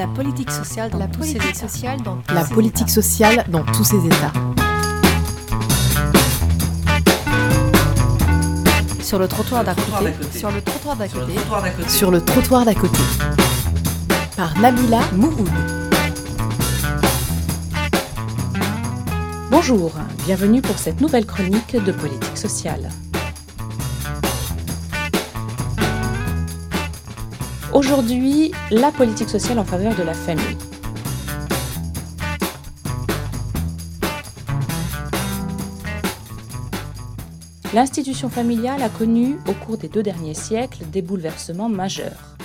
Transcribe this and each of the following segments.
La politique sociale dans La tous politique ses états. sociale dans tous La ses politique états. sociale dans tous ses états. Sur le trottoir d'à côté. Sur le trottoir d'à Sur le côté. trottoir d'à côté. Sur le trottoir d'à côté. Par Nabila Mouhoud. Bonjour, bienvenue pour cette nouvelle chronique de politique sociale. Aujourd'hui, la politique sociale en faveur de la famille. L'institution familiale a connu, au cours des deux derniers siècles, des bouleversements majeurs.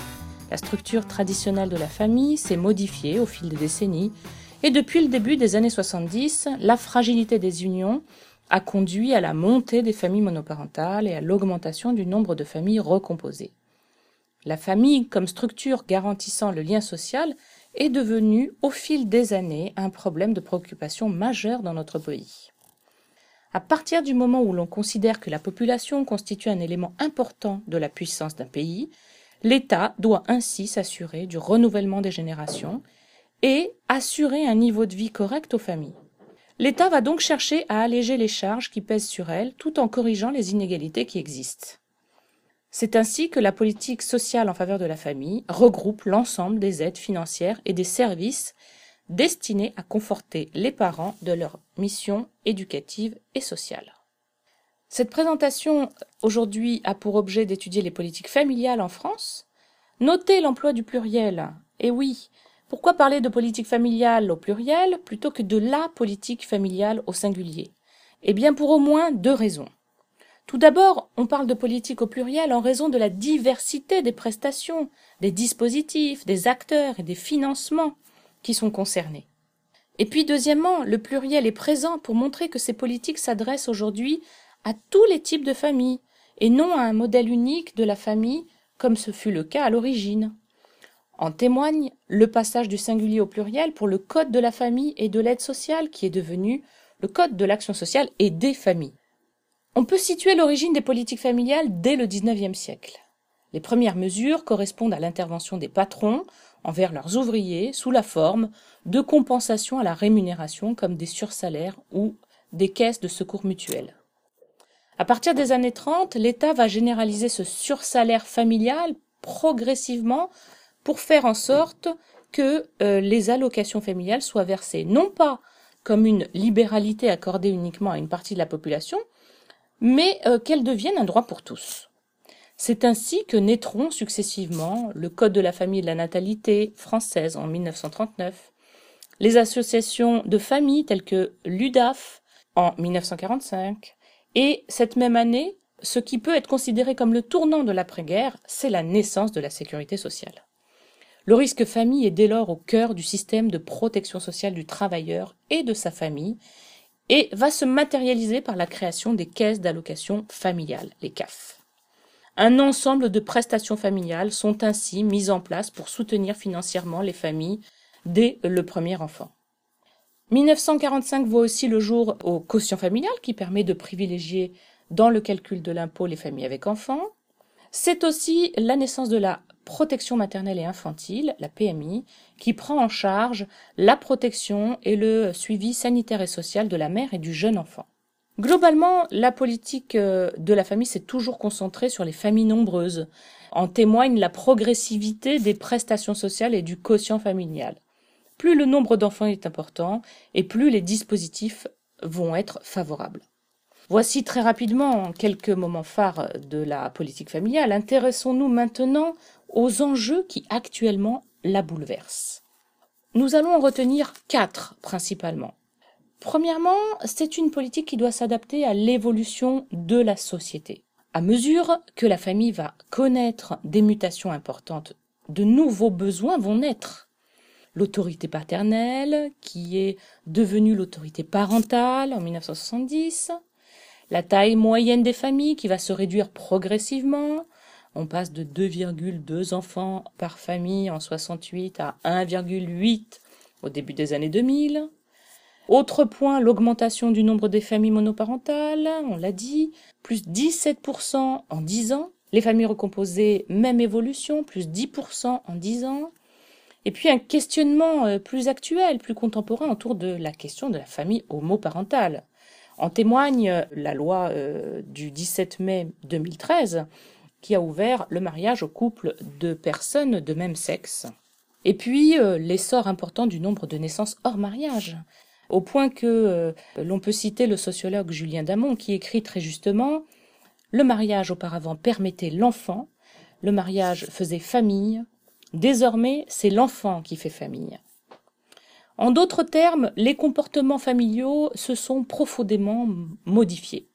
La structure traditionnelle de la famille s'est modifiée au fil des décennies et depuis le début des années 70, la fragilité des unions a conduit à la montée des familles monoparentales et à l'augmentation du nombre de familles recomposées. La famille, comme structure garantissant le lien social, est devenue, au fil des années, un problème de préoccupation majeur dans notre pays. À partir du moment où l'on considère que la population constitue un élément important de la puissance d'un pays, l'État doit ainsi s'assurer du renouvellement des générations et assurer un niveau de vie correct aux familles. L'État va donc chercher à alléger les charges qui pèsent sur elles tout en corrigeant les inégalités qui existent. C'est ainsi que la politique sociale en faveur de la famille regroupe l'ensemble des aides financières et des services destinés à conforter les parents de leur mission éducative et sociale. Cette présentation aujourd'hui a pour objet d'étudier les politiques familiales en France. Notez l'emploi du pluriel. Et oui, pourquoi parler de politique familiale au pluriel plutôt que de la politique familiale au singulier? Eh bien pour au moins deux raisons. Tout d'abord, on parle de politique au pluriel en raison de la diversité des prestations, des dispositifs, des acteurs et des financements qui sont concernés. Et puis deuxièmement, le pluriel est présent pour montrer que ces politiques s'adressent aujourd'hui à tous les types de familles et non à un modèle unique de la famille comme ce fut le cas à l'origine. En témoigne le passage du singulier au pluriel pour le Code de la famille et de l'aide sociale qui est devenu le Code de l'action sociale et des familles. On peut situer l'origine des politiques familiales dès le XIXe siècle. Les premières mesures correspondent à l'intervention des patrons envers leurs ouvriers sous la forme de compensation à la rémunération comme des sursalaires ou des caisses de secours mutuels. À partir des années 30, l'État va généraliser ce sursalaire familial progressivement pour faire en sorte que euh, les allocations familiales soient versées non pas comme une libéralité accordée uniquement à une partie de la population, mais euh, qu'elles deviennent un droit pour tous. C'est ainsi que naîtront successivement le Code de la famille et de la natalité française en 1939, les associations de familles telles que l'UDAF en 1945, et cette même année, ce qui peut être considéré comme le tournant de l'après-guerre, c'est la naissance de la sécurité sociale. Le risque famille est dès lors au cœur du système de protection sociale du travailleur et de sa famille, et va se matérialiser par la création des caisses d'allocation familiale, les CAF. Un ensemble de prestations familiales sont ainsi mises en place pour soutenir financièrement les familles dès le premier enfant. 1945 voit aussi le jour au quotient familial qui permet de privilégier dans le calcul de l'impôt les familles avec enfants. C'est aussi la naissance de la protection maternelle et infantile, la PMI, qui prend en charge la protection et le suivi sanitaire et social de la mère et du jeune enfant. Globalement, la politique euh, de la famille s'est toujours concentrée sur les familles nombreuses. En témoigne la progressivité des prestations sociales et du quotient familial. Plus le nombre d'enfants est important et plus les dispositifs vont être favorables. Voici très rapidement quelques moments phares de la politique familiale. Intéressons-nous maintenant aux enjeux qui actuellement la bouleversent. Nous allons en retenir quatre principalement. Premièrement, c'est une politique qui doit s'adapter à l'évolution de la société. À mesure que la famille va connaître des mutations importantes, de nouveaux besoins vont naître. L'autorité paternelle, qui est devenue l'autorité parentale en 1970, la taille moyenne des familles qui va se réduire progressivement. On passe de 2,2 enfants par famille en 68 à 1,8 au début des années 2000. Autre point, l'augmentation du nombre des familles monoparentales, on l'a dit, plus 17% en 10 ans. Les familles recomposées, même évolution, plus 10% en 10 ans. Et puis un questionnement euh, plus actuel, plus contemporain autour de la question de la famille homoparentale. En témoigne euh, la loi euh, du 17 mai 2013 qui a ouvert le mariage aux couples de personnes de même sexe. Et puis l'essor important du nombre de naissances hors mariage, au point que l'on peut citer le sociologue Julien Damon qui écrit très justement Le mariage auparavant permettait l'enfant, le mariage faisait famille, Désormais, c'est l'enfant qui fait famille. En d'autres termes, les comportements familiaux se sont profondément modifiés.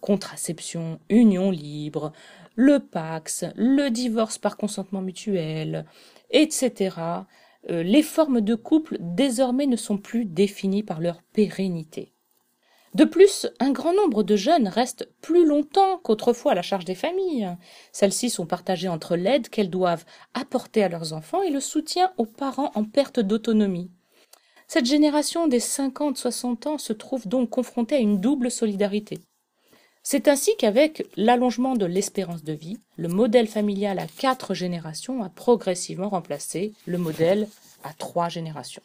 Contraception, union libre, le Pax, le divorce par consentement mutuel, etc. Euh, les formes de couple désormais ne sont plus définies par leur pérennité. De plus, un grand nombre de jeunes restent plus longtemps qu'autrefois à la charge des familles. Celles-ci sont partagées entre l'aide qu'elles doivent apporter à leurs enfants et le soutien aux parents en perte d'autonomie. Cette génération des 50-60 ans se trouve donc confrontée à une double solidarité. C'est ainsi qu'avec l'allongement de l'espérance de vie, le modèle familial à quatre générations a progressivement remplacé le modèle à trois générations.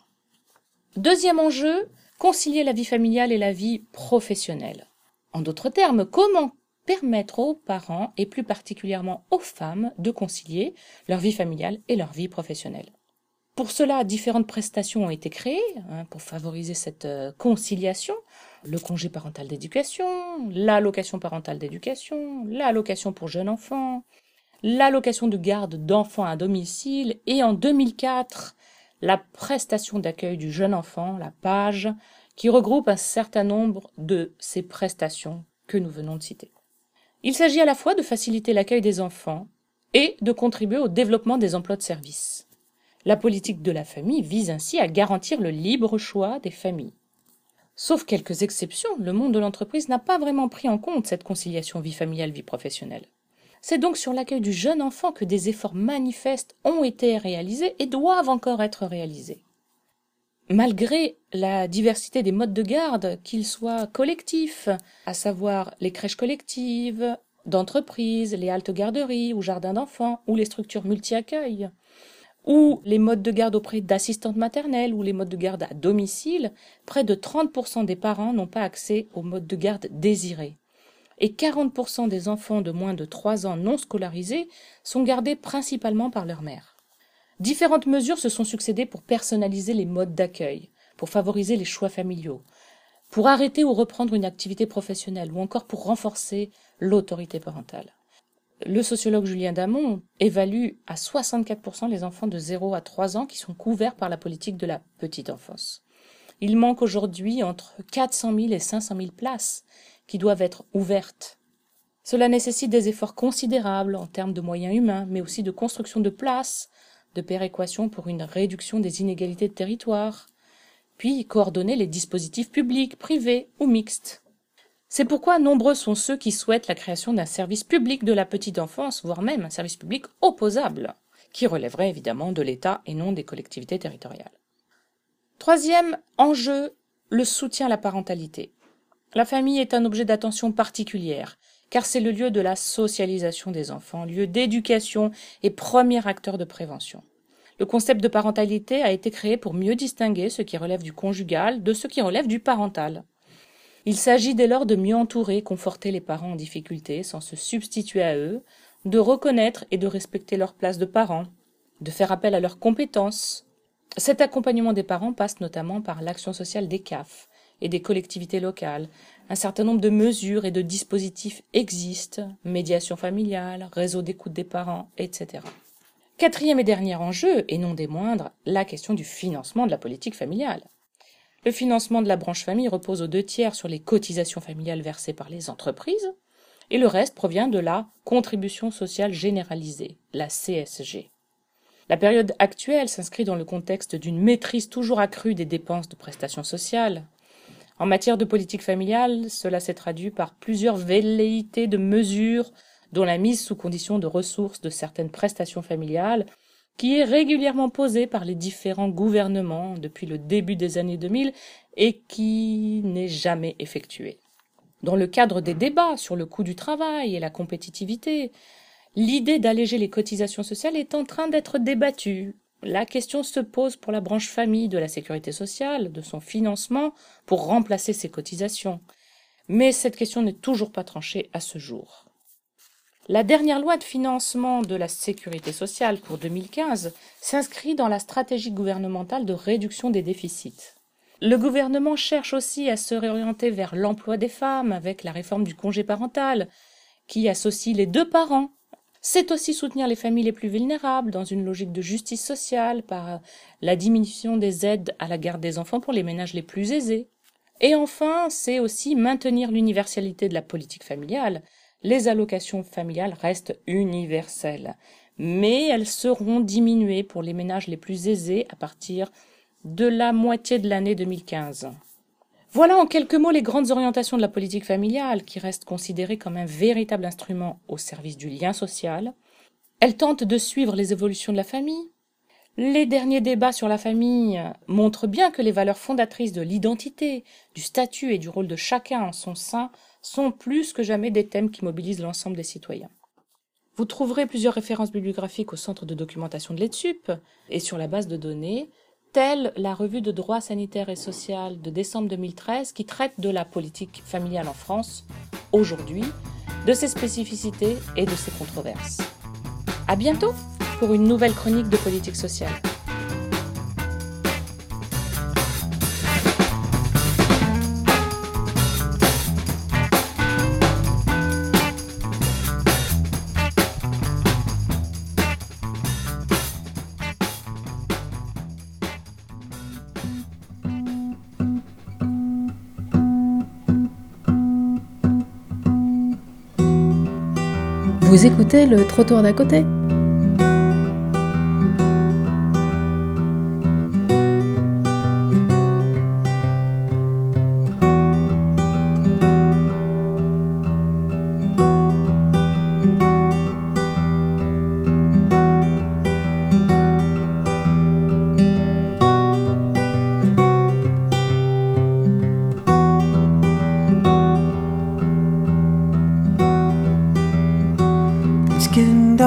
Deuxième enjeu, concilier la vie familiale et la vie professionnelle. En d'autres termes, comment permettre aux parents et plus particulièrement aux femmes de concilier leur vie familiale et leur vie professionnelle? Pour cela, différentes prestations ont été créées hein, pour favoriser cette euh, conciliation. Le congé parental d'éducation, l'allocation parentale d'éducation, l'allocation pour jeunes enfants, l'allocation de garde d'enfants à domicile et en 2004, la prestation d'accueil du jeune enfant, la page, qui regroupe un certain nombre de ces prestations que nous venons de citer. Il s'agit à la fois de faciliter l'accueil des enfants et de contribuer au développement des emplois de service. La politique de la famille vise ainsi à garantir le libre choix des familles. Sauf quelques exceptions, le monde de l'entreprise n'a pas vraiment pris en compte cette conciliation vie familiale-vie professionnelle. C'est donc sur l'accueil du jeune enfant que des efforts manifestes ont été réalisés et doivent encore être réalisés. Malgré la diversité des modes de garde, qu'ils soient collectifs, à savoir les crèches collectives, d'entreprise, les haltes garderies ou jardins d'enfants, ou les structures multi-accueil, ou les modes de garde auprès d'assistantes maternelles ou les modes de garde à domicile, près de 30% des parents n'ont pas accès aux modes de garde désirés et 40% des enfants de moins de 3 ans non scolarisés sont gardés principalement par leur mère. Différentes mesures se sont succédées pour personnaliser les modes d'accueil, pour favoriser les choix familiaux, pour arrêter ou reprendre une activité professionnelle ou encore pour renforcer l'autorité parentale. Le sociologue Julien Damon évalue à 64% les enfants de 0 à 3 ans qui sont couverts par la politique de la petite enfance. Il manque aujourd'hui entre 400 000 et 500 000 places qui doivent être ouvertes. Cela nécessite des efforts considérables en termes de moyens humains, mais aussi de construction de places, de péréquation pour une réduction des inégalités de territoire, puis coordonner les dispositifs publics, privés ou mixtes. C'est pourquoi nombreux sont ceux qui souhaitent la création d'un service public de la petite enfance, voire même un service public opposable, qui relèverait évidemment de l'État et non des collectivités territoriales. Troisième enjeu, le soutien à la parentalité. La famille est un objet d'attention particulière, car c'est le lieu de la socialisation des enfants, lieu d'éducation et premier acteur de prévention. Le concept de parentalité a été créé pour mieux distinguer ce qui relève du conjugal de ce qui relève du parental. Il s'agit dès lors de mieux entourer, conforter les parents en difficulté sans se substituer à eux, de reconnaître et de respecter leur place de parents, de faire appel à leurs compétences. Cet accompagnement des parents passe notamment par l'action sociale des CAF, et des collectivités locales. Un certain nombre de mesures et de dispositifs existent, médiation familiale, réseau d'écoute des parents, etc. Quatrième et dernier enjeu, et non des moindres, la question du financement de la politique familiale. Le financement de la branche famille repose aux deux tiers sur les cotisations familiales versées par les entreprises, et le reste provient de la contribution sociale généralisée, la CSG. La période actuelle s'inscrit dans le contexte d'une maîtrise toujours accrue des dépenses de prestations sociales, en matière de politique familiale, cela s'est traduit par plusieurs velléités de mesures, dont la mise sous condition de ressources de certaines prestations familiales, qui est régulièrement posée par les différents gouvernements depuis le début des années 2000 et qui n'est jamais effectuée. Dans le cadre des débats sur le coût du travail et la compétitivité, l'idée d'alléger les cotisations sociales est en train d'être débattue La question se pose pour la branche famille de la sécurité sociale, de son financement pour remplacer ses cotisations. Mais cette question n'est toujours pas tranchée à ce jour. La dernière loi de financement de la sécurité sociale pour 2015 s'inscrit dans la stratégie gouvernementale de réduction des déficits. Le gouvernement cherche aussi à se réorienter vers l'emploi des femmes avec la réforme du congé parental, qui associe les deux parents. C'est aussi soutenir les familles les plus vulnérables dans une logique de justice sociale par la diminution des aides à la garde des enfants pour les ménages les plus aisés. Et enfin, c'est aussi maintenir l'universalité de la politique familiale, les allocations familiales restent universelles, mais elles seront diminuées pour les ménages les plus aisés à partir de la moitié de l'année 2015. Voilà en quelques mots les grandes orientations de la politique familiale qui reste considérée comme un véritable instrument au service du lien social. Elle tente de suivre les évolutions de la famille. Les derniers débats sur la famille montrent bien que les valeurs fondatrices de l'identité, du statut et du rôle de chacun en son sein sont plus que jamais des thèmes qui mobilisent l'ensemble des citoyens. Vous trouverez plusieurs références bibliographiques au centre de documentation de l'ETSUP et sur la base de données, telle la revue de droit sanitaire et social de décembre 2013 qui traite de la politique familiale en France aujourd'hui, de ses spécificités et de ses controverses. À bientôt pour une nouvelle chronique de politique sociale. Vous écoutez le trottoir d'à côté?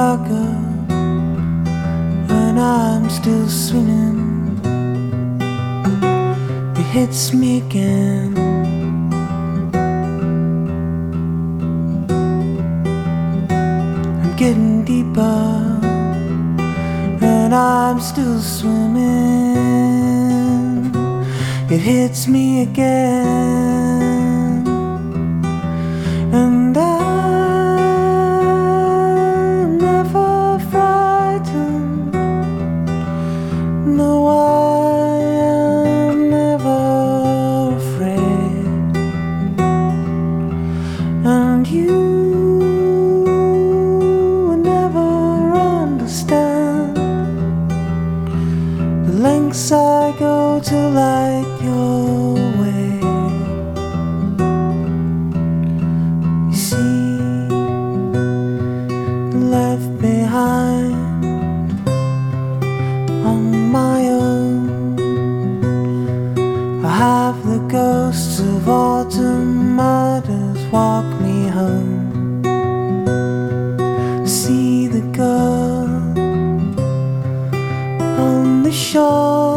Darker when I'm still swimming. It hits me again. I'm getting deeper and I'm still swimming. It hits me again. The lengths I go to light your 就。